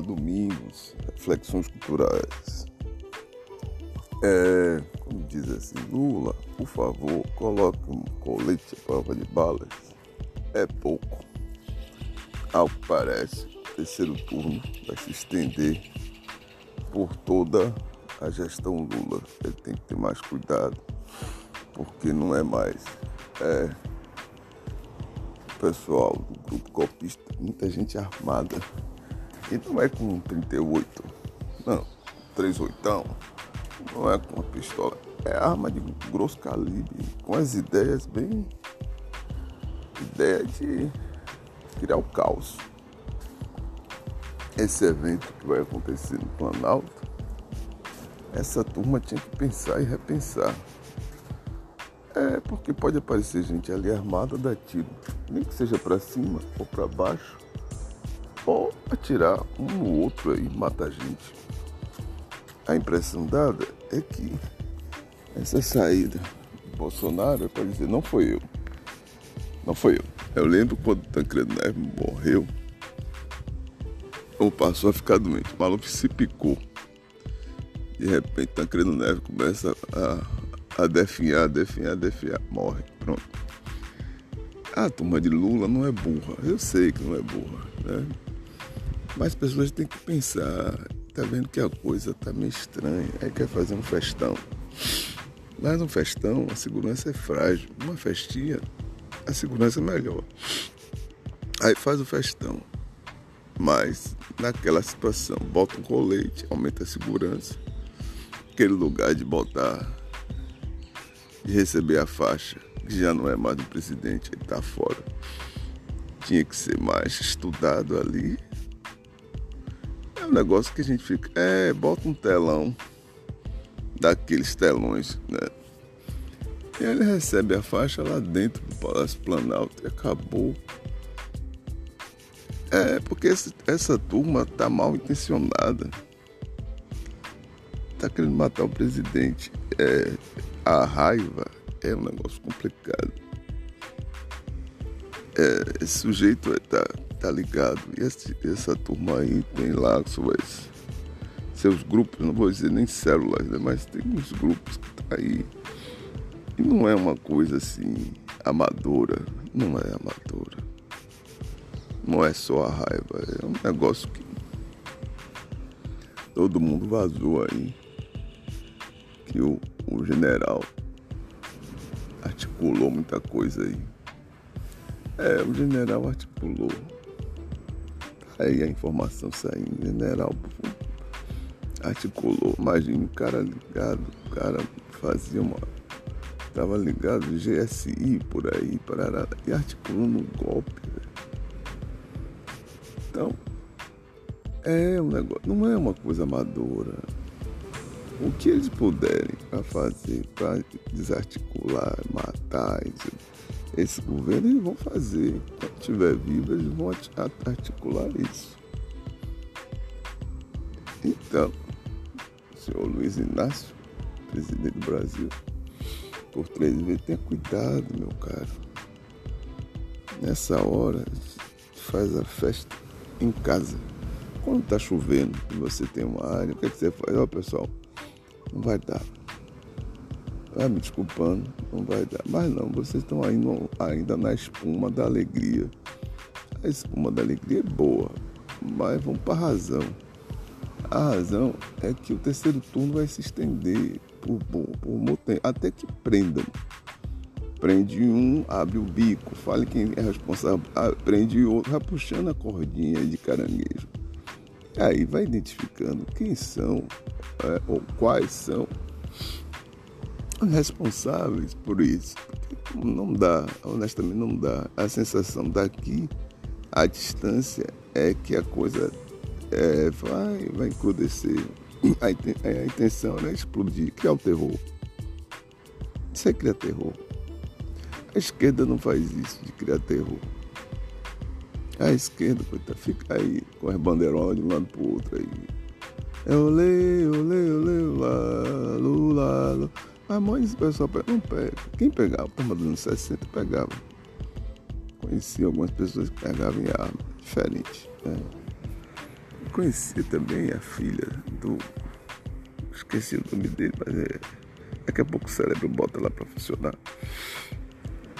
Domingos, reflexões culturais. É, como diz assim, Lula, por favor, coloque um colete à prova de balas. É pouco. Ao que parece, o terceiro turno vai se estender por toda a gestão Lula. Ele tem que ter mais cuidado, porque não é mais. É, pessoal do grupo golpista, muita gente armada e não é com 38, não, 38, não é com uma pistola, é arma de grosso calibre, com as ideias bem. ideia de criar o caos. Esse evento que vai acontecer no Planalto, essa turma tinha que pensar e repensar. É porque pode aparecer gente ali armada da tiro, nem que seja para cima ou para baixo atirar um no outro aí, mata a gente. A impressão dada é que essa saída do Bolsonaro é para dizer, não foi eu. Não foi eu. Eu lembro quando Tancredo Neves morreu, ou passou a ficar doente. O maluco se picou. De repente, Tancredo Neves começa a, a definhar, definhar, definhar. Morre. Pronto. A turma de Lula não é burra. Eu sei que não é burra. Né? Mas as pessoas têm que pensar, tá vendo que a coisa tá meio estranha, aí quer fazer um festão. Mas um festão, a segurança é frágil. Uma festinha, a segurança é melhor. Aí faz o festão. Mas naquela situação, bota um colete, aumenta a segurança. Aquele lugar de botar, de receber a faixa, que já não é mais do presidente, ele tá fora. Tinha que ser mais estudado ali é um negócio que a gente fica. É, bota um telão daqueles telões, né? E ele recebe a faixa lá dentro do Palácio Planalto e acabou. É, porque esse, essa turma tá mal intencionada. Tá querendo matar o presidente. É, a raiva é um negócio complicado. É, esse sujeito tá, tá ligado. E essa turma aí tem lá suas, seus grupos, não vou dizer nem células, né? mas tem uns grupos que tá aí. E não é uma coisa assim amadora, não é amadora. Não é só a raiva, é um negócio que todo mundo vazou aí. Que o, o general articulou muita coisa aí. É, o general articulou Aí a informação saindo, general articulou. Imagina o cara ligado, o cara fazia uma. Tava ligado GSI por aí, parará, e articulando um golpe. Então, é um negócio, não é uma coisa amadora. O que eles puderem para fazer, para desarticular, matar, esse governo eles vão fazer. Quando estiver vivo, eles vão articular isso. Então, senhor Luiz Inácio, presidente do Brasil, por três vezes, tenha cuidado, meu caro. Nessa hora, faz a festa em casa. Quando está chovendo e você tem uma área, o que, é que você faz? Ó, pessoal, não vai dar ah, me desculpando, não vai dar. Mas não, vocês estão ainda, ainda na espuma da alegria. A espuma da alegria é boa, mas vamos para a razão. A razão é que o terceiro turno vai se estender por, por, por tempo, até que prendam. Prende um, abre o bico, fale quem é responsável, prende outro, vai puxando a cordinha de caranguejo. Aí vai identificando quem são é, ou quais são responsáveis por isso. Porque não dá, honestamente não dá. A sensação daqui, a distância, é que a coisa é, vai, vai encrudecer. A, a intenção é explodir, criar o terror. Isso é criar terror. A esquerda não faz isso de criar terror. A esquerda, coitada, fica aí com as bandeirolas de um lado pro outro aí. Eu leio, eu leio, eu leio, lá, lula, mães, o pessoal não pega. Quem pegava? Turma dos anos 60 pegava. Conheci algumas pessoas que pegavam em arma diferente. Né? conhecia também a filha do. Esqueci o nome dele, mas é. Daqui a pouco o cérebro bota lá para funcionar.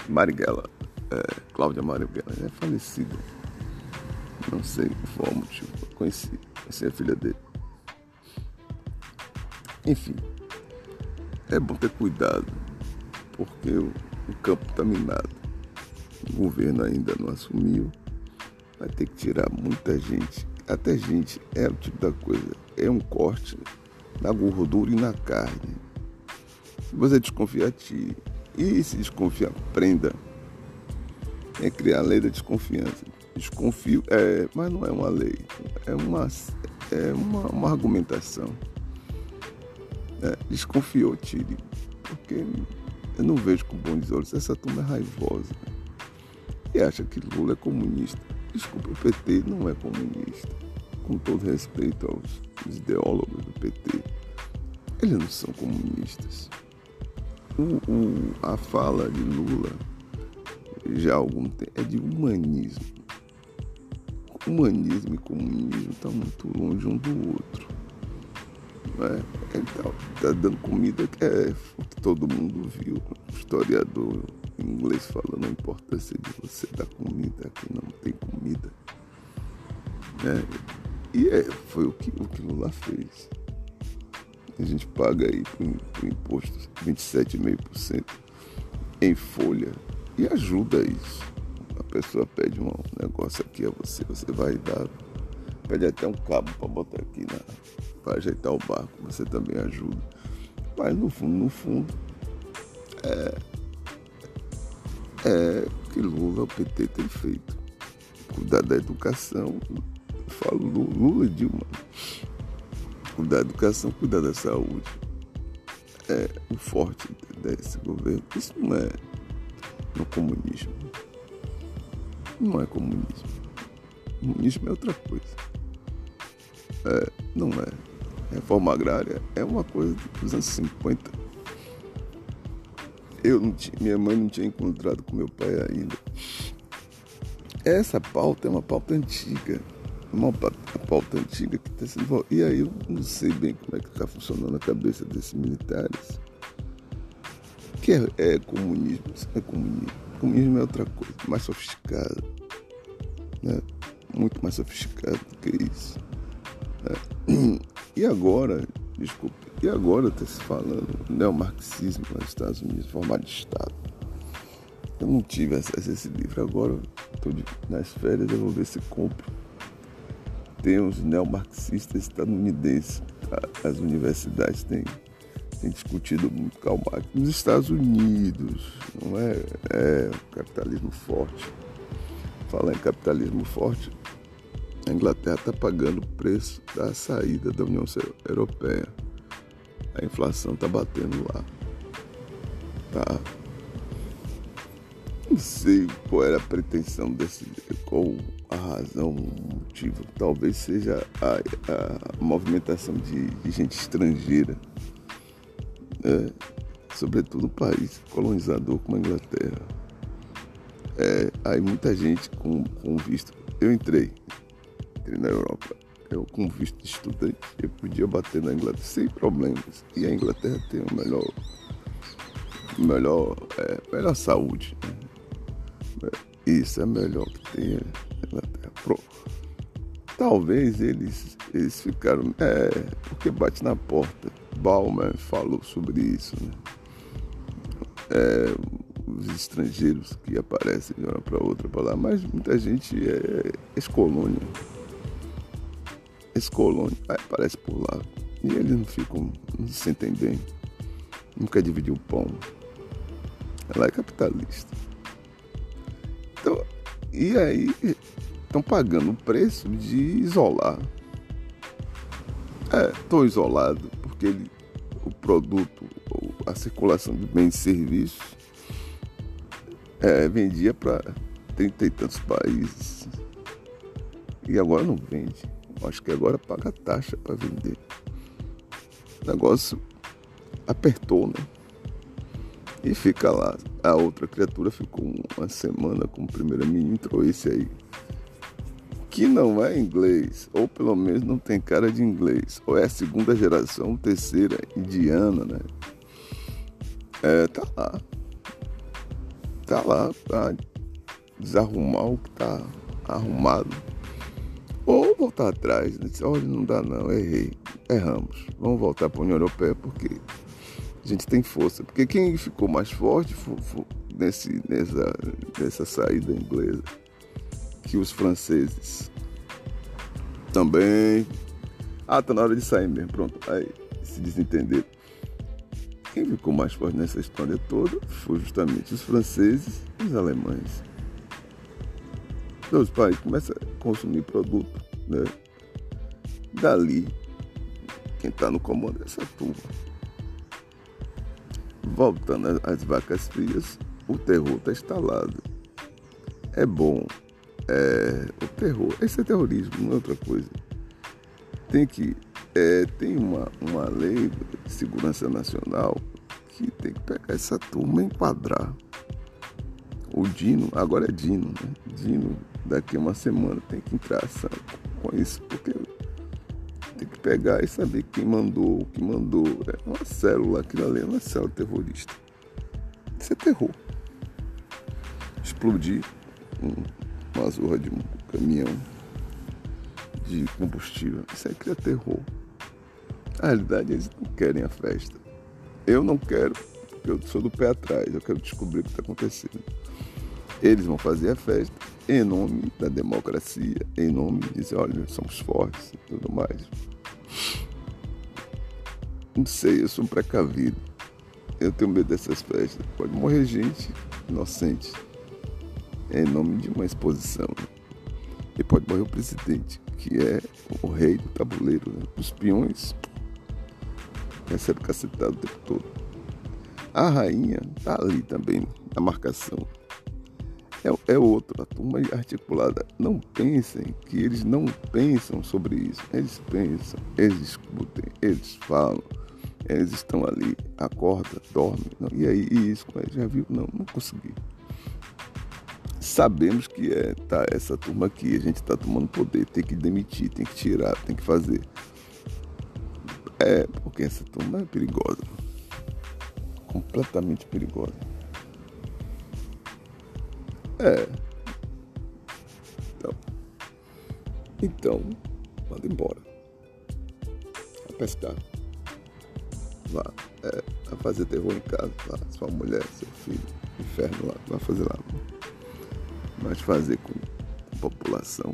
Marighella, é, Cláudia Marighella, é falecida. Não sei qual motivo. Conheci, conheci a filha dele. Enfim, é bom ter cuidado, porque o, o campo está minado. O governo ainda não assumiu. Vai ter que tirar muita gente. Até gente é o tipo da coisa. É um corte na gordura e na carne. Se você desconfiar, tire. E se desconfiar, prenda. É criar a lei da desconfiança. Desconfio, é, mas não é uma lei. É uma, é uma, uma argumentação. Desconfiou, tire. Porque eu não vejo com bons olhos. Essa turma é raivosa. E acha que Lula é comunista. Desculpa, o PT não é comunista. Com todo respeito aos ideólogos do PT. Eles não são comunistas. O, o, a fala de Lula já há algum tempo é de humanismo. Humanismo e comunismo estão muito longe um do outro. Né? Tá dando comida que é que todo mundo viu. Historiador inglês falando a importância de você dar comida, aqui não tem comida. Né? E é, foi o que, o que Lula fez. A gente paga aí o imposto 27,5% em folha e ajuda isso. A pessoa pede um negócio aqui a você, você vai dar. Pede até um cabo para botar aqui na, para ajeitar o barco, você também ajuda. Mas no fundo, no fundo, é, é que Lula, o PT tem feito. Cuidar da educação, eu falo Lula e Dilma. Cuidar da educação, cuidar da saúde. É o forte desse governo. Isso não é no comunismo. Não é comunismo. Comunismo é outra coisa. É, não é. Reforma agrária é uma coisa dos anos 50. Eu não tinha, minha mãe não tinha encontrado com meu pai ainda. Essa pauta é uma pauta antiga. Uma pauta antiga que está sendo. E aí eu não sei bem como é que está funcionando a cabeça desses militares. Que é, é comunismo, é comunismo. Comunismo é outra coisa, mais sofisticado. Né? Muito mais sofisticado do que isso. Né? E agora, desculpe, e agora está se falando neomarxismo nos Estados Unidos, formado de Estado. Eu não tive acesso a esse livro, agora estou nas férias, eu vou ver se compro. Tem os neomarxistas estadunidenses, as universidades têm, têm discutido muito Karl Marx. Nos Estados Unidos, não é, é capitalismo forte. Falar em capitalismo forte, a Inglaterra está pagando o preço da saída da União Europeia. A inflação está batendo lá. Tá. Não sei qual era a pretensão desse. qual a razão, o motivo. Talvez seja a, a movimentação de, de, gente estrangeira. É, sobretudo no país colonizador como a Inglaterra. É, aí muita gente com, com visto. Eu entrei entre na Europa. Eu, com visto de estudante, eu podia bater na Inglaterra sem problemas. E a Inglaterra tem o melhor, melhor, é, melhor saúde. Né? Isso é melhor que tem a Inglaterra. Pronto. Talvez eles, eles ficaram. É, porque bate na porta. Bauman falou sobre isso. Né? É, os estrangeiros que aparecem de uma para outra para lá, mas muita gente é ex-colônia ex-colônia, aparece por lá. E eles não ficam, não se sentem bem. Não quer dividir o pão. Ela é capitalista. Então, e aí estão pagando o preço de isolar. É, estou isolado porque ele, o produto, a circulação de bens e serviços é, vendia para trinta e tantos países. E agora não vende. Acho que agora paga taxa para vender. O negócio apertou, né? E fica lá. A outra criatura ficou uma semana como primeira-ministra, entrou esse aí, que não é inglês, ou pelo menos não tem cara de inglês, ou é a segunda geração, terceira, indiana, né? É, tá lá. Tá lá pra desarrumar o que tá arrumado. Voltar atrás, né? olha, não dá não, errei, erramos. Vamos voltar para a União Europeia porque a gente tem força. Porque quem ficou mais forte foi, foi nesse, nessa, nessa saída inglesa que os franceses. Também. Ah, tá na hora de sair mesmo. Pronto. Aí se desentender. Quem ficou mais forte nessa história toda foi justamente os franceses e os alemães. Os países começam a consumir produto, né? Dali, quem está no comando é essa turma. Voltando às vacas frias, o terror está instalado. É bom. É, o terror, esse é terrorismo, não é outra coisa. Tem que. É, tem uma, uma lei de segurança nacional que tem que pegar essa turma e enquadrar. O Dino, agora é Dino, né? Dino, daqui a uma semana tem que entrar sabe, com isso, porque tem que pegar e saber quem mandou, o que mandou. É uma célula, aquilo ali é uma célula terrorista. Isso é terror explodir uma zorra de um caminhão de combustível. Isso aí cria terror. A realidade é eles não querem a festa. Eu não quero, porque eu sou do pé atrás, eu quero descobrir o que está acontecendo. Eles vão fazer a festa em nome da democracia, em nome de dizer, olha, somos fortes e tudo mais. Não sei, eu sou um precavido. Eu tenho medo dessas festas. Pode morrer gente inocente em nome de uma exposição. Né? E pode morrer o presidente, que é o rei do tabuleiro. Né? Os peões recebe cacetado o tempo todo. A rainha está ali também, na marcação. É, é outra, turma articulada. Não pensem que eles não pensam sobre isso. Eles pensam, eles discutem, eles falam, eles estão ali, acorda, dorme. Não. E aí, isso, já viu? Não, não consegui sabemos que é tá, essa turma aqui, a gente está tomando poder, tem que demitir, tem que tirar, tem que fazer. É, porque essa turma é perigosa. Completamente perigosa. É. Então. Então, manda embora. A pescar. Vá. É, a fazer terror em casa. Vá. Sua mulher, seu filho. Inferno lá. Vai fazer lá mas fazer com a população.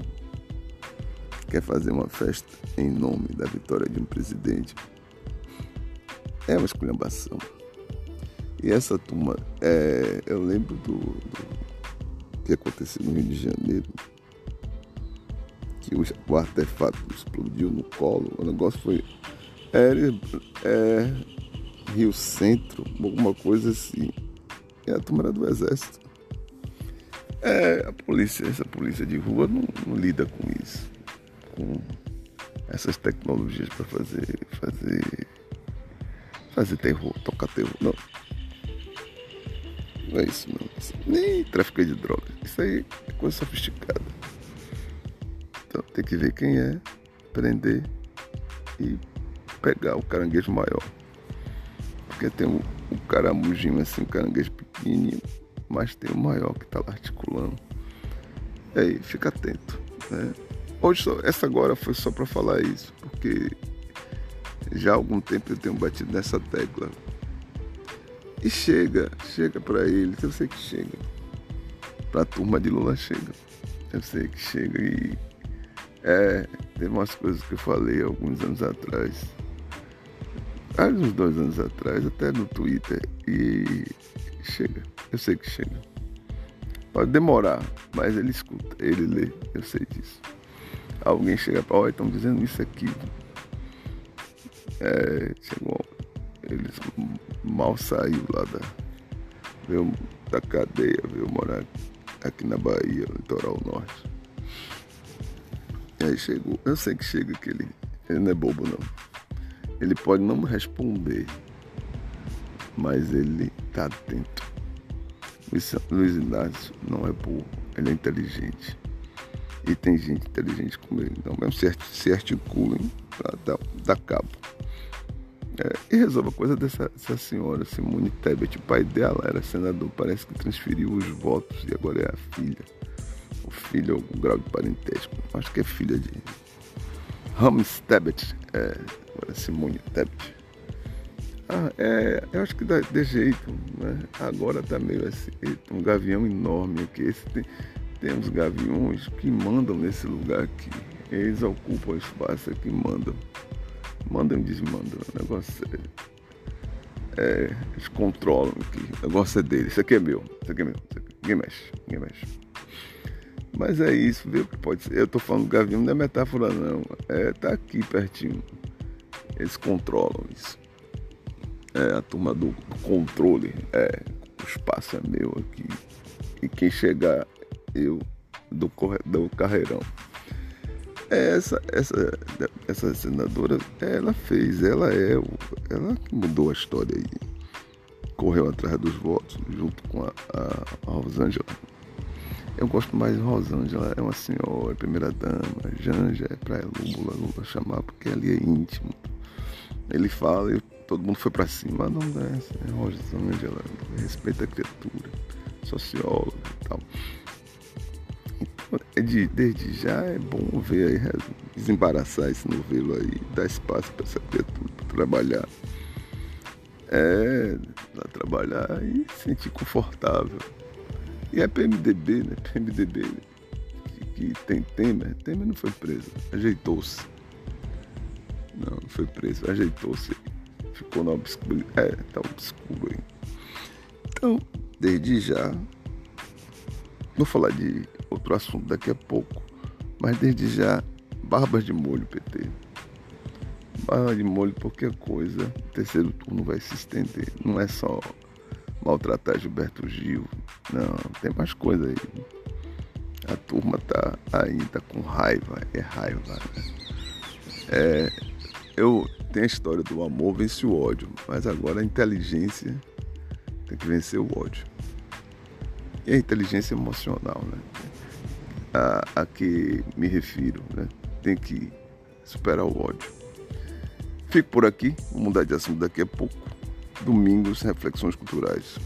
Quer fazer uma festa em nome da vitória de um presidente. É uma esculhambação. E essa turma, é, eu lembro do, do, que aconteceu no Rio de Janeiro, que o, artefato explodiu no colo, o negócio foi. É, é, Rio Centro, alguma coisa assim. E a turma do exército. É, a polícia, essa polícia de rua não, não lida com isso, com essas tecnologias para fazer, fazer, fazer terror, tocar terror, não. Não é isso não. Nem tráfico de drogas. Isso aí é coisa sofisticada. Então tem que ver quem é, prender e pegar o caranguejo maior. Porque tem o, o caramujinho assim, caranguejo pequenininho mas tem o maior que está lá articulando. E aí, fica atento. Né? Hoje, só, essa agora foi só para falar isso, porque já há algum tempo eu tenho batido nessa tecla. E chega, chega para eles, eu sei que chega. Para a turma de Lula chega. Eu sei que chega e é, tem umas coisas que eu falei alguns anos atrás. Há uns dois anos atrás, até no Twitter. E chega. Eu sei que chega. Pode demorar, mas ele escuta, ele lê, eu sei disso. Alguém chega para, olha, estão dizendo isso aqui. É, chegou, eles mal saiu lá da, veio da cadeia, veio morar aqui na Bahia, litoral norte. E aí chegou, eu sei que chega que ele, ele não é bobo não. Ele pode não responder, mas ele está atento. Luiz Inácio não é burro, ele é inteligente. E tem gente inteligente como ele. Então, mesmo se articulem para dar, dar cabo. É, e resolva a coisa dessa, dessa senhora, Simone Tebet. Pai dela era senador, parece que transferiu os votos e agora é a filha. O filho é o grau de parentesco. Acho que é filha de Ramos Tebet. É, agora é Simone Tebet. Ah, é, eu acho que dá de jeito, né? Agora tá meio assim, um gavião enorme aqui. Esse tem, tem uns gaviões que mandam nesse lugar aqui. Eles ocupam o espaço aqui, mandam. Mandam e desmandam. O negócio é, é, Eles controlam aqui. O negócio é deles. Isso aqui é meu. Isso aqui é meu. Aqui. Ninguém mexe. Ninguém mexe. Mas é isso, que pode ser. Eu tô falando gavião, não é metáfora não. É, tá aqui pertinho. Eles controlam isso. É a turma do, do controle. É, o espaço é meu aqui. E quem chegar, eu do, do carreirão. É essa, essa, essa senadora, ela fez, ela é, ela mudou a história aí. Correu atrás dos votos, junto com a, a, a Rosângela. Eu gosto mais de Rosângela, é uma senhora, primeira dama. Janja é pra Lula, Lula chamar, porque ali é íntimo. Ele fala e todo mundo foi para cima. Não desce, é Rosângela, respeita a criatura, socióloga e tal. É de, desde já é bom ver aí, desembaraçar esse novelo aí, dar espaço para essa criatura pra trabalhar. É, pra trabalhar e se sentir confortável. E é PMDB, né? PMDB que, que tem Temer. Temer não foi preso, ajeitou-se. Não, não foi preso, ajeitou-se. Ficou no obscuro. É, tá obscuro aí. Então, desde já, vou falar de outro assunto daqui a pouco, mas desde já, barbas de molho, PT. Barba de molho, qualquer coisa, o terceiro turno vai se estender. Não é só maltratar Gilberto Gil. Não, tem mais coisa aí. A turma tá aí, tá com raiva, é raiva. Né? É, eu tenho a história do amor vence o ódio, mas agora a inteligência tem que vencer o ódio. E a inteligência emocional, né? A, a que me refiro, né? Tem que superar o ódio. Fico por aqui, vou mudar de assunto daqui a pouco. Domingos, reflexões culturais.